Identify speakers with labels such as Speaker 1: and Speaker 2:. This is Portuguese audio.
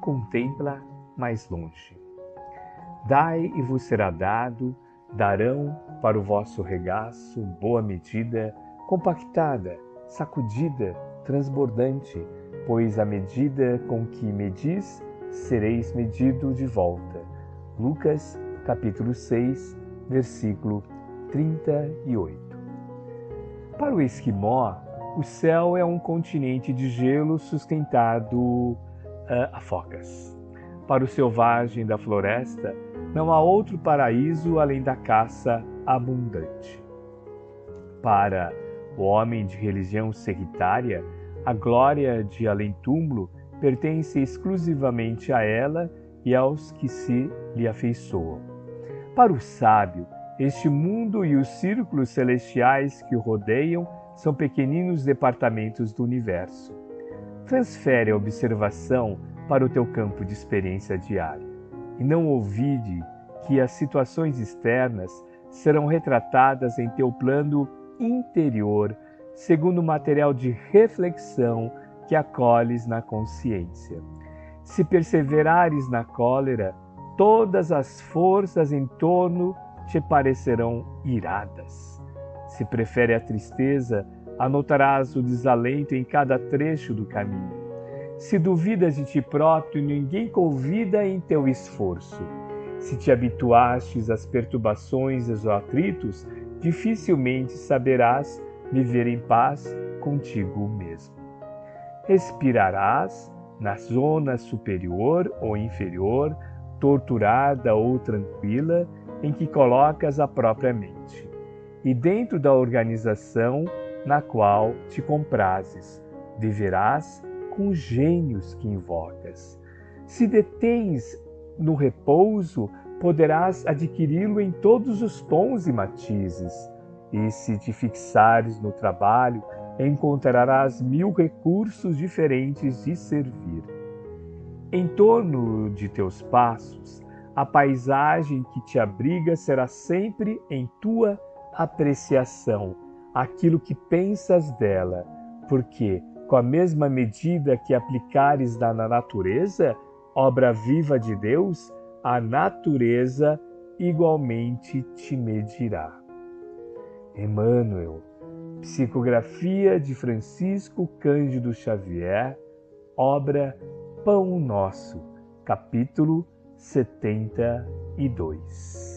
Speaker 1: contempla mais longe. Dai e vos será dado, darão para o vosso regaço boa medida, compactada, sacudida, transbordante, pois a medida com que medis, sereis medido de volta. Lucas, capítulo 6, versículo 38. Para o esquimó, o céu é um continente de gelo sustentado a focas. Para o selvagem da floresta, não há outro paraíso além da caça abundante. Para o homem de religião sectária, a glória de além-túmulo pertence exclusivamente a ela e aos que se lhe afeiçoam. Para o sábio, este mundo e os círculos celestiais que o rodeiam são pequeninos departamentos do universo. Transfere a observação para o teu campo de experiência diária e não ouvide que as situações externas serão retratadas em teu plano interior, segundo o material de reflexão que acolhes na consciência. Se perseverares na cólera, todas as forças em torno te parecerão iradas. Se prefere a tristeza, anotarás o desalento em cada trecho do caminho. Se duvidas de ti próprio, ninguém convida em teu esforço. Se te habituastes às perturbações e aos atritos, dificilmente saberás viver em paz contigo mesmo. Respirarás na zona superior ou inferior, torturada ou tranquila, em que colocas a própria mente, e dentro da organização na qual te comprases, viverás com os gênios que invocas. Se detens no repouso, poderás adquiri-lo em todos os tons e matizes. E se te fixares no trabalho, encontrarás mil recursos diferentes de servir. Em torno de teus passos, a paisagem que te abriga será sempre em tua apreciação, aquilo que pensas dela, porque, com a mesma medida que aplicares na natureza, obra viva de Deus, a natureza igualmente te medirá. Emmanuel, psicografia de Francisco Cândido Xavier, obra Pão Nosso, capítulo 72.